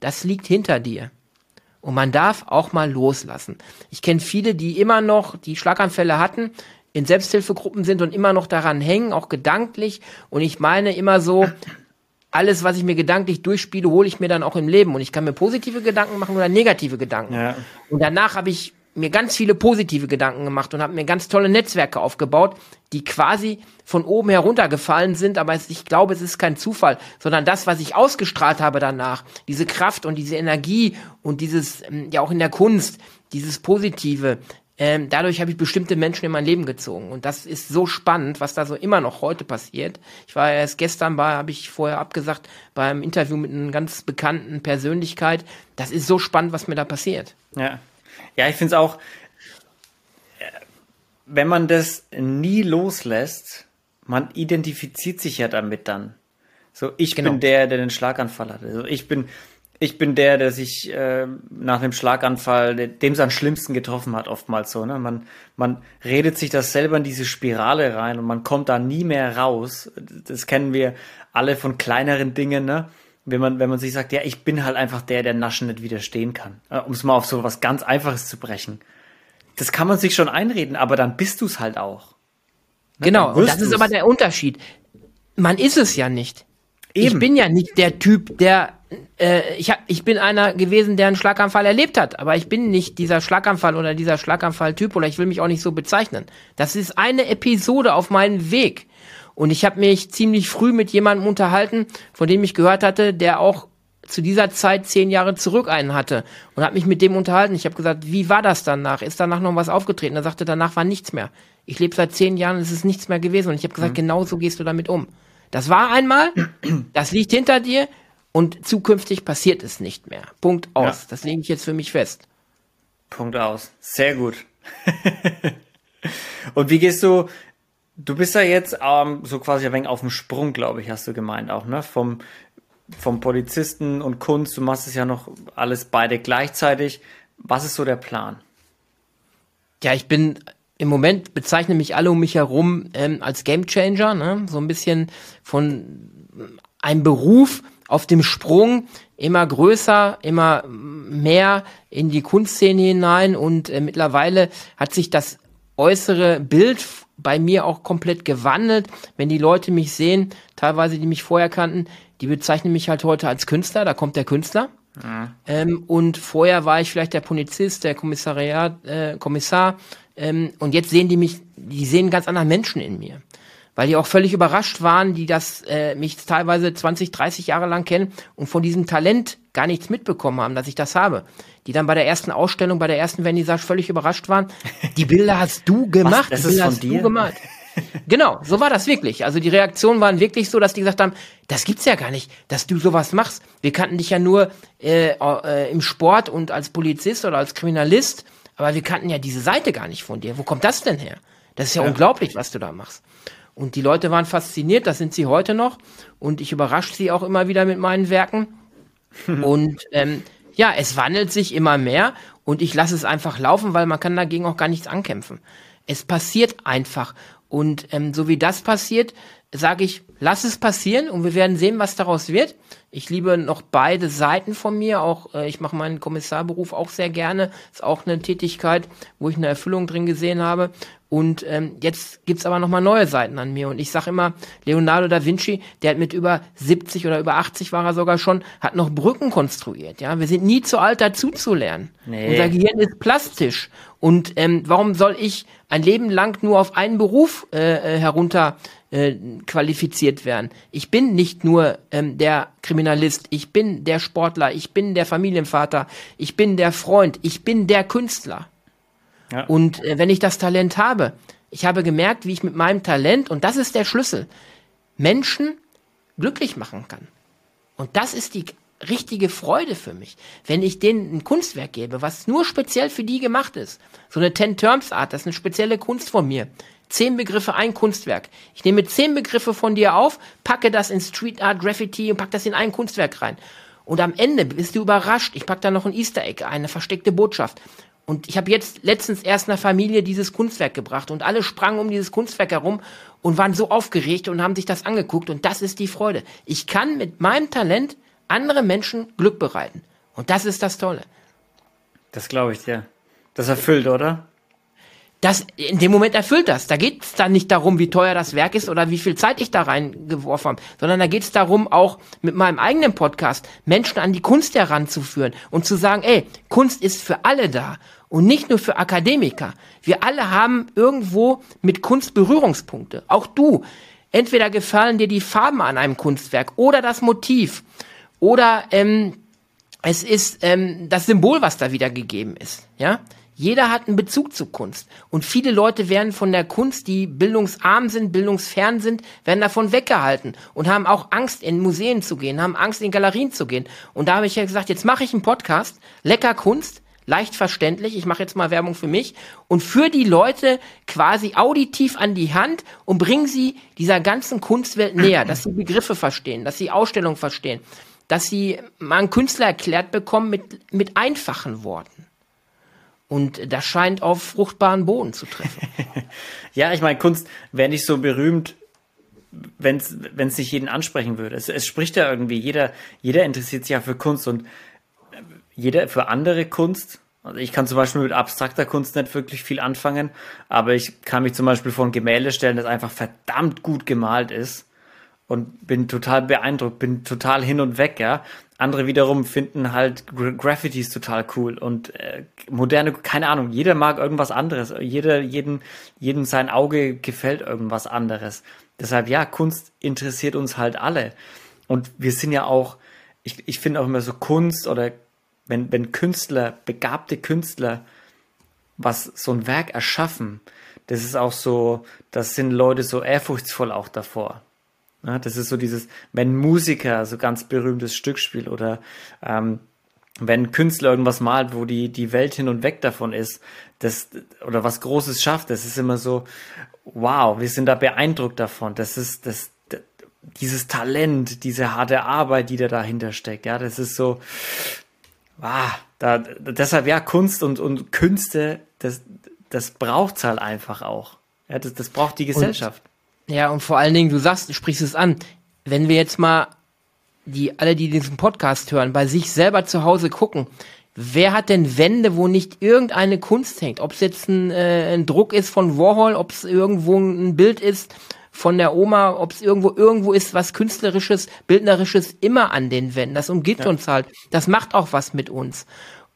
das liegt hinter dir. Und man darf auch mal loslassen. Ich kenne viele, die immer noch die Schlaganfälle hatten, in Selbsthilfegruppen sind und immer noch daran hängen, auch gedanklich. Und ich meine immer so, alles, was ich mir gedanklich durchspiele, hole ich mir dann auch im Leben. Und ich kann mir positive Gedanken machen oder negative Gedanken. Ja. Und danach habe ich mir ganz viele positive Gedanken gemacht und habe mir ganz tolle Netzwerke aufgebaut, die quasi von oben heruntergefallen sind. Aber ich glaube, es ist kein Zufall, sondern das, was ich ausgestrahlt habe danach, diese Kraft und diese Energie und dieses, ähm, ja auch in der Kunst, dieses Positive, ähm, dadurch habe ich bestimmte Menschen in mein Leben gezogen. Und das ist so spannend, was da so immer noch heute passiert. Ich war erst gestern bei, habe ich vorher abgesagt, beim Interview mit einer ganz bekannten Persönlichkeit. Das ist so spannend, was mir da passiert. Ja, ja ich finde es auch, wenn man das nie loslässt, man identifiziert sich ja damit dann. So, ich genau. bin der, der den Schlaganfall hatte. Also ich bin, ich bin der, der sich äh, nach dem Schlaganfall, dem es am schlimmsten getroffen hat, oftmals so. Ne? Man, man redet sich das selber in diese Spirale rein und man kommt da nie mehr raus. Das kennen wir alle von kleineren Dingen, ne? Wenn man, wenn man sich sagt, ja, ich bin halt einfach der, der Naschen nicht widerstehen kann. Äh, um es mal auf so was ganz Einfaches zu brechen. Das kann man sich schon einreden, aber dann bist du es halt auch. Ne? Genau, und das ist aber der Unterschied. Man ist es ja nicht. Eben. Ich bin ja nicht der Typ, der äh, ich, hab, ich bin einer gewesen, der einen Schlaganfall erlebt hat, aber ich bin nicht dieser Schlaganfall oder dieser Schlaganfall-Typ oder ich will mich auch nicht so bezeichnen. Das ist eine Episode auf meinem Weg. Und ich habe mich ziemlich früh mit jemandem unterhalten, von dem ich gehört hatte, der auch zu dieser Zeit zehn Jahre zurück einen hatte und habe mich mit dem unterhalten. Ich habe gesagt, wie war das danach? Ist danach noch was aufgetreten? Er sagte, danach war nichts mehr. Ich lebe seit zehn Jahren, es ist nichts mehr gewesen. Und ich habe gesagt, mhm. genau so gehst du damit um. Das war einmal, das liegt hinter dir und zukünftig passiert es nicht mehr. Punkt aus. Ja. Das lege ich jetzt für mich fest. Punkt aus. Sehr gut. und wie gehst du, du bist ja jetzt ähm, so quasi ein wenig auf dem Sprung, glaube ich, hast du gemeint auch, ne? Vom, vom Polizisten und Kunst, du machst es ja noch alles beide gleichzeitig. Was ist so der Plan? Ja, ich bin im Moment bezeichnen mich alle um mich herum ähm, als Gamechanger, ne? so ein bisschen von einem Beruf, auf dem Sprung immer größer, immer mehr in die Kunstszene hinein und äh, mittlerweile hat sich das äußere Bild bei mir auch komplett gewandelt. Wenn die Leute mich sehen, teilweise die mich vorher kannten, die bezeichnen mich halt heute als Künstler, da kommt der Künstler. Mhm. Ähm, und vorher war ich vielleicht der Polizist, der Kommissariat, äh, Kommissar. Ähm, und jetzt sehen die mich, die sehen ganz anderen Menschen in mir weil die auch völlig überrascht waren, die das äh, mich teilweise 20, 30 Jahre lang kennen und von diesem Talent gar nichts mitbekommen haben, dass ich das habe. Die dann bei der ersten Ausstellung, bei der ersten Vernissage völlig überrascht waren. Die Bilder hast du gemacht, Was, das die Bilder ist von hast dir? du gemalt. Genau, so war das wirklich. Also die Reaktionen waren wirklich so, dass die gesagt haben, das gibt's ja gar nicht, dass du sowas machst. Wir kannten dich ja nur äh, äh, im Sport und als Polizist oder als Kriminalist, aber wir kannten ja diese Seite gar nicht von dir. Wo kommt das denn her? Das ist ja, ja. unglaublich, was du da machst. Und die Leute waren fasziniert, das sind sie heute noch. Und ich überrasche sie auch immer wieder mit meinen Werken. und ähm, ja, es wandelt sich immer mehr und ich lasse es einfach laufen, weil man kann dagegen auch gar nichts ankämpfen. Es passiert einfach. Und ähm, so wie das passiert, sage ich, lass es passieren und wir werden sehen, was daraus wird. Ich liebe noch beide Seiten von mir. Auch äh, ich mache meinen Kommissarberuf auch sehr gerne. Ist auch eine Tätigkeit, wo ich eine Erfüllung drin gesehen habe. Und ähm, jetzt gibt's aber noch mal neue Seiten an mir. Und ich sage immer, Leonardo da Vinci, der hat mit über 70 oder über 80 war er sogar schon, hat noch Brücken konstruiert. Ja, wir sind nie zu alt dazu zu lernen. Nee. Unser Gehirn ist plastisch. Und ähm, warum soll ich ein Leben lang nur auf einen Beruf äh, äh herunter äh, qualifiziert werden. Ich bin nicht nur ähm, der Kriminalist, ich bin der Sportler, ich bin der Familienvater, ich bin der Freund, ich bin der Künstler. Ja. Und äh, wenn ich das Talent habe, ich habe gemerkt, wie ich mit meinem Talent, und das ist der Schlüssel, Menschen glücklich machen kann. Und das ist die richtige Freude für mich, wenn ich denen ein Kunstwerk gebe, was nur speziell für die gemacht ist. So eine Ten-Terms-Art, das ist eine spezielle Kunst von mir. Zehn Begriffe, ein Kunstwerk. Ich nehme zehn Begriffe von dir auf, packe das in Street Art, Graffiti und packe das in ein Kunstwerk rein. Und am Ende bist du überrascht. Ich packe da noch ein Easter Egg, eine versteckte Botschaft. Und ich habe jetzt letztens erst einer Familie dieses Kunstwerk gebracht und alle sprangen um dieses Kunstwerk herum und waren so aufgeregt und haben sich das angeguckt. Und das ist die Freude. Ich kann mit meinem Talent andere Menschen Glück bereiten. Und das ist das Tolle. Das glaube ich dir. Das erfüllt, oder? das in dem Moment erfüllt das. Da geht es dann nicht darum, wie teuer das Werk ist oder wie viel Zeit ich da reingeworfen habe, sondern da geht es darum, auch mit meinem eigenen Podcast Menschen an die Kunst heranzuführen und zu sagen, ey, Kunst ist für alle da und nicht nur für Akademiker. Wir alle haben irgendwo mit Kunst Berührungspunkte. Auch du. Entweder gefallen dir die Farben an einem Kunstwerk oder das Motiv oder ähm, es ist ähm, das Symbol, was da wiedergegeben ist. Ja, jeder hat einen Bezug zu Kunst. Und viele Leute werden von der Kunst, die bildungsarm sind, bildungsfern sind, werden davon weggehalten und haben auch Angst, in Museen zu gehen, haben Angst, in Galerien zu gehen. Und da habe ich ja gesagt, jetzt mache ich einen Podcast, lecker Kunst, leicht verständlich, ich mache jetzt mal Werbung für mich und führe die Leute quasi auditiv an die Hand und bringe sie dieser ganzen Kunstwelt näher, dass sie Begriffe verstehen, dass sie Ausstellungen verstehen, dass sie mal einen Künstler erklärt bekommen mit, mit einfachen Worten. Und das scheint auf fruchtbaren Boden zu treffen. ja, ich meine, Kunst wäre nicht so berühmt, wenn es nicht jeden ansprechen würde. Es, es spricht ja irgendwie, jeder, jeder interessiert sich ja für Kunst und jeder für andere Kunst. Also ich kann zum Beispiel mit abstrakter Kunst nicht wirklich viel anfangen, aber ich kann mich zum Beispiel vor ein Gemälde stellen, das einfach verdammt gut gemalt ist und bin total beeindruckt, bin total hin und weg, ja. Andere wiederum finden halt Graffitis total cool und äh, moderne, keine Ahnung, jeder mag irgendwas anderes. Jeder, jeden, jedem sein Auge gefällt irgendwas anderes. Deshalb, ja, Kunst interessiert uns halt alle. Und wir sind ja auch, ich, ich finde auch immer so Kunst oder wenn, wenn Künstler, begabte Künstler, was so ein Werk erschaffen, das ist auch so, das sind Leute so ehrfurchtsvoll auch davor. Ja, das ist so dieses, wenn Musiker so ganz berühmtes Stück spielt oder ähm, wenn Künstler irgendwas malt, wo die, die Welt hin und weg davon ist, das, oder was Großes schafft, das ist immer so, wow, wir sind da beeindruckt davon. Das ist, das, das dieses Talent, diese harte Arbeit, die da dahinter steckt, ja, das ist so, wow, da, deshalb, ja, Kunst und, und Künste, das, das braucht's halt einfach auch. Ja, das, das braucht die Gesellschaft. Ja, und vor allen Dingen, du sagst, du sprichst es an, wenn wir jetzt mal die alle, die diesen Podcast hören, bei sich selber zu Hause gucken. Wer hat denn Wände, wo nicht irgendeine Kunst hängt? Ob es jetzt ein, äh, ein Druck ist von Warhol, ob es irgendwo ein Bild ist von der Oma, ob es irgendwo irgendwo ist, was künstlerisches, bildnerisches immer an den Wänden. Das umgibt ja. uns halt. Das macht auch was mit uns.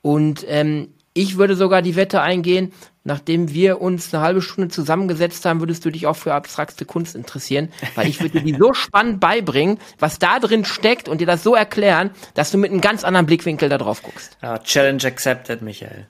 Und ähm, ich würde sogar die Wette eingehen, nachdem wir uns eine halbe Stunde zusammengesetzt haben, würdest du dich auch für abstrakte Kunst interessieren, weil ich würde dir die so spannend beibringen, was da drin steckt und dir das so erklären, dass du mit einem ganz anderen Blickwinkel da drauf guckst. Ja, Challenge accepted, Michael.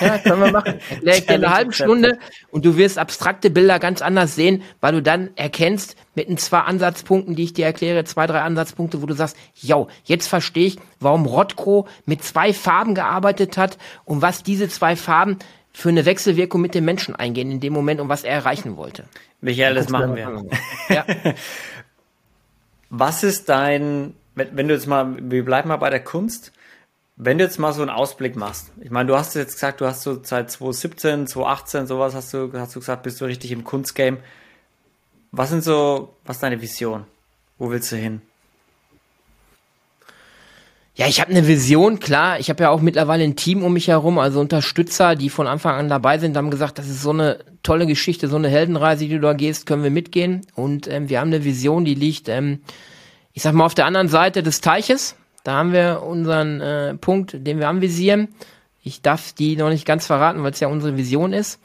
Ja, können wir machen. Ich dir eine halbe Stunde und du wirst abstrakte Bilder ganz anders sehen, weil du dann erkennst mit den zwei Ansatzpunkten, die ich dir erkläre, zwei, drei Ansatzpunkte, wo du sagst, ja, jetzt verstehe ich, warum Rothko mit zwei Farben gearbeitet hat und was diese zwei Farben für eine Wechselwirkung mit dem Menschen eingehen in dem Moment und was er erreichen wollte. Michael, das machen wir. Ja. was ist dein, wenn, wenn du jetzt mal, wir bleiben mal bei der Kunst, wenn du jetzt mal so einen Ausblick machst, ich meine, du hast jetzt gesagt, du hast so seit 2017, 2018, sowas hast du, hast du gesagt, bist du richtig im Kunstgame. Was sind so, was ist deine Vision? Wo willst du hin? Ja, ich habe eine Vision, klar. Ich habe ja auch mittlerweile ein Team um mich herum, also Unterstützer, die von Anfang an dabei sind, haben gesagt, das ist so eine tolle Geschichte, so eine Heldenreise, die du da gehst, können wir mitgehen. Und ähm, wir haben eine Vision, die liegt, ähm, ich sag mal, auf der anderen Seite des Teiches. Da haben wir unseren äh, Punkt, den wir anvisieren. Ich darf die noch nicht ganz verraten, weil es ja unsere Vision ist.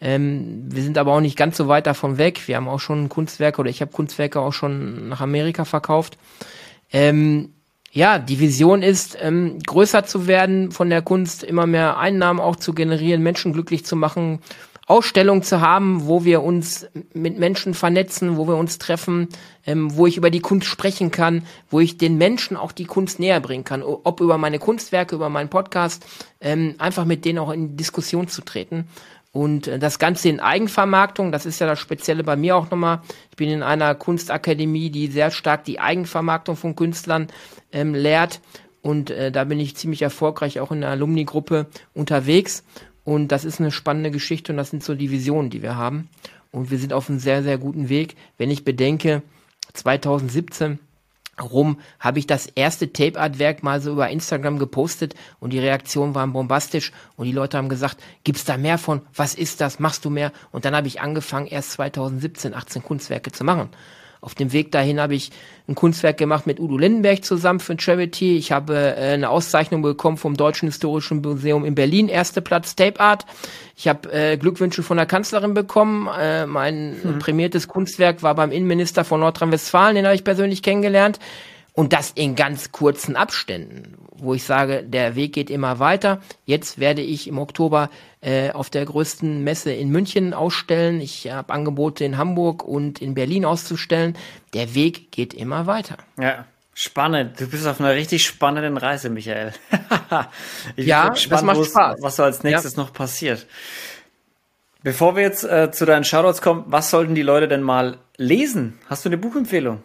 Ähm, wir sind aber auch nicht ganz so weit davon weg. Wir haben auch schon Kunstwerke oder ich habe Kunstwerke auch schon nach Amerika verkauft. Ähm, ja, die Vision ist, ähm, größer zu werden von der Kunst, immer mehr Einnahmen auch zu generieren, Menschen glücklich zu machen, Ausstellungen zu haben, wo wir uns mit Menschen vernetzen, wo wir uns treffen, ähm, wo ich über die Kunst sprechen kann, wo ich den Menschen auch die Kunst näher bringen kann, ob über meine Kunstwerke, über meinen Podcast, ähm, einfach mit denen auch in Diskussion zu treten. Und äh, das Ganze in Eigenvermarktung, das ist ja das Spezielle bei mir auch nochmal. Ich bin in einer Kunstakademie, die sehr stark die Eigenvermarktung von Künstlern ähm, lehrt. Und äh, da bin ich ziemlich erfolgreich auch in der Alumni-Gruppe unterwegs. Und das ist eine spannende Geschichte und das sind so die Visionen, die wir haben. Und wir sind auf einem sehr, sehr guten Weg. Wenn ich bedenke, 2017 rum habe ich das erste Tape-Art-Werk mal so über Instagram gepostet und die Reaktionen waren bombastisch und die Leute haben gesagt, gibt's da mehr von? Was ist das? Machst du mehr? Und dann habe ich angefangen, erst 2017 18 Kunstwerke zu machen. Auf dem Weg dahin habe ich ein Kunstwerk gemacht mit Udo Lindenberg zusammen für Charity. Ich habe äh, eine Auszeichnung bekommen vom Deutschen Historischen Museum in Berlin, erster Platz Tape Art. Ich habe äh, Glückwünsche von der Kanzlerin bekommen. Äh, mein hm. prämiertes Kunstwerk war beim Innenminister von Nordrhein-Westfalen, den habe ich persönlich kennengelernt. Und das in ganz kurzen Abständen, wo ich sage, der Weg geht immer weiter. Jetzt werde ich im Oktober äh, auf der größten Messe in München ausstellen. Ich habe Angebote in Hamburg und in Berlin auszustellen. Der Weg geht immer weiter. Ja. Spannend. Du bist auf einer richtig spannenden Reise, Michael. ich ja, gespannt, das macht Spaß. was so als nächstes ja. noch passiert. Bevor wir jetzt äh, zu deinen Shoutouts kommen, was sollten die Leute denn mal lesen? Hast du eine Buchempfehlung?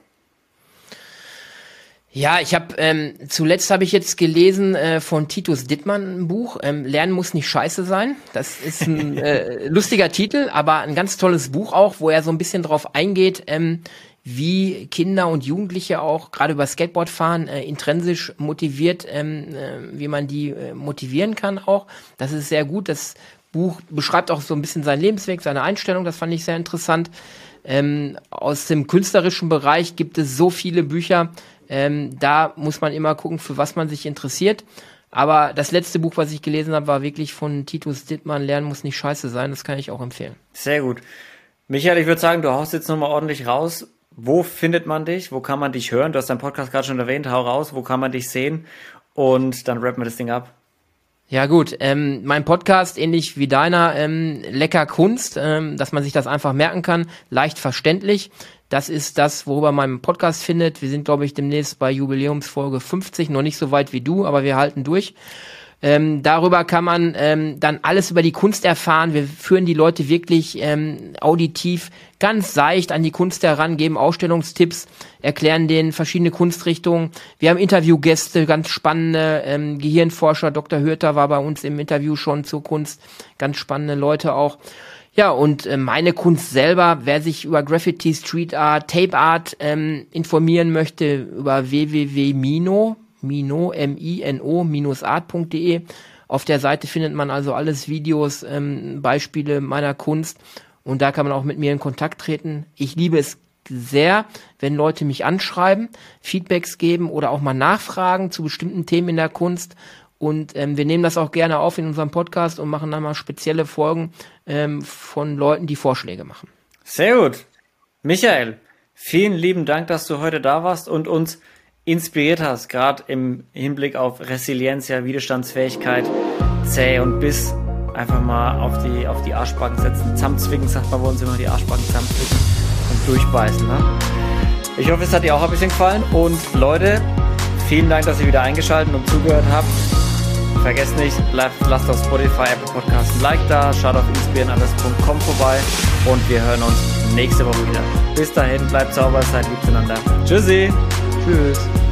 Ja, ich habe ähm, zuletzt habe ich jetzt gelesen äh, von Titus Dittmann ein Buch. Ähm, Lernen muss nicht scheiße sein. Das ist ein äh, lustiger Titel, aber ein ganz tolles Buch auch, wo er so ein bisschen drauf eingeht, ähm, wie Kinder und Jugendliche auch gerade über Skateboardfahren äh, intrinsisch motiviert, ähm, äh, wie man die äh, motivieren kann auch. Das ist sehr gut. Das Buch beschreibt auch so ein bisschen seinen Lebensweg, seine Einstellung. Das fand ich sehr interessant. Ähm, aus dem künstlerischen Bereich gibt es so viele Bücher, ähm, da muss man immer gucken, für was man sich interessiert. Aber das letzte Buch, was ich gelesen habe, war wirklich von Titus Dittmann, Lernen muss nicht scheiße sein. Das kann ich auch empfehlen. Sehr gut. Michael, ich würde sagen, du haust jetzt nochmal ordentlich raus. Wo findet man dich? Wo kann man dich hören? Du hast deinen Podcast gerade schon erwähnt. Hau raus. Wo kann man dich sehen? Und dann rappen wir das Ding ab. Ja gut, ähm, mein Podcast, ähnlich wie deiner, ähm, lecker Kunst, ähm, dass man sich das einfach merken kann, leicht verständlich. Das ist das, worüber mein Podcast findet. Wir sind, glaube ich, demnächst bei Jubiläumsfolge 50, noch nicht so weit wie du, aber wir halten durch. Ähm, darüber kann man ähm, dann alles über die Kunst erfahren. Wir führen die Leute wirklich ähm, auditiv ganz seicht an die Kunst heran, geben Ausstellungstipps, erklären denen verschiedene Kunstrichtungen. Wir haben Interviewgäste, ganz spannende ähm, Gehirnforscher. Dr. Hürter war bei uns im Interview schon zur Kunst. Ganz spannende Leute auch. Ja, und äh, meine Kunst selber, wer sich über Graffiti, Street Art, Tape Art ähm, informieren möchte, über www.mino, mino, M-I-N-O, art.de. Auf der Seite findet man also alles Videos, ähm, Beispiele meiner Kunst und da kann man auch mit mir in Kontakt treten. Ich liebe es sehr, wenn Leute mich anschreiben, Feedbacks geben oder auch mal nachfragen zu bestimmten Themen in der Kunst. Und ähm, wir nehmen das auch gerne auf in unserem Podcast und machen dann mal spezielle Folgen ähm, von Leuten, die Vorschläge machen. Sehr gut. Michael, vielen lieben Dank, dass du heute da warst und uns inspiriert hast, gerade im Hinblick auf Resilienz, ja, Widerstandsfähigkeit, zäh und Biss. Einfach mal auf die, auf die Arschbacken setzen, zusammenzwicken, sagt man bei uns immer, die Arschbacken zusammenzwicken und durchbeißen. Ne? Ich hoffe, es hat dir auch ein bisschen gefallen und Leute, vielen Dank, dass ihr wieder eingeschaltet und zugehört habt. Vergesst nicht, bleibt, lasst auf Spotify, Apple Podcast ein Like da, schaut auf inspiriernalles.com vorbei und wir hören uns nächste Woche wieder. Bis dahin, bleibt sauber, seid lieb zueinander. Tschüssi. Tschüss.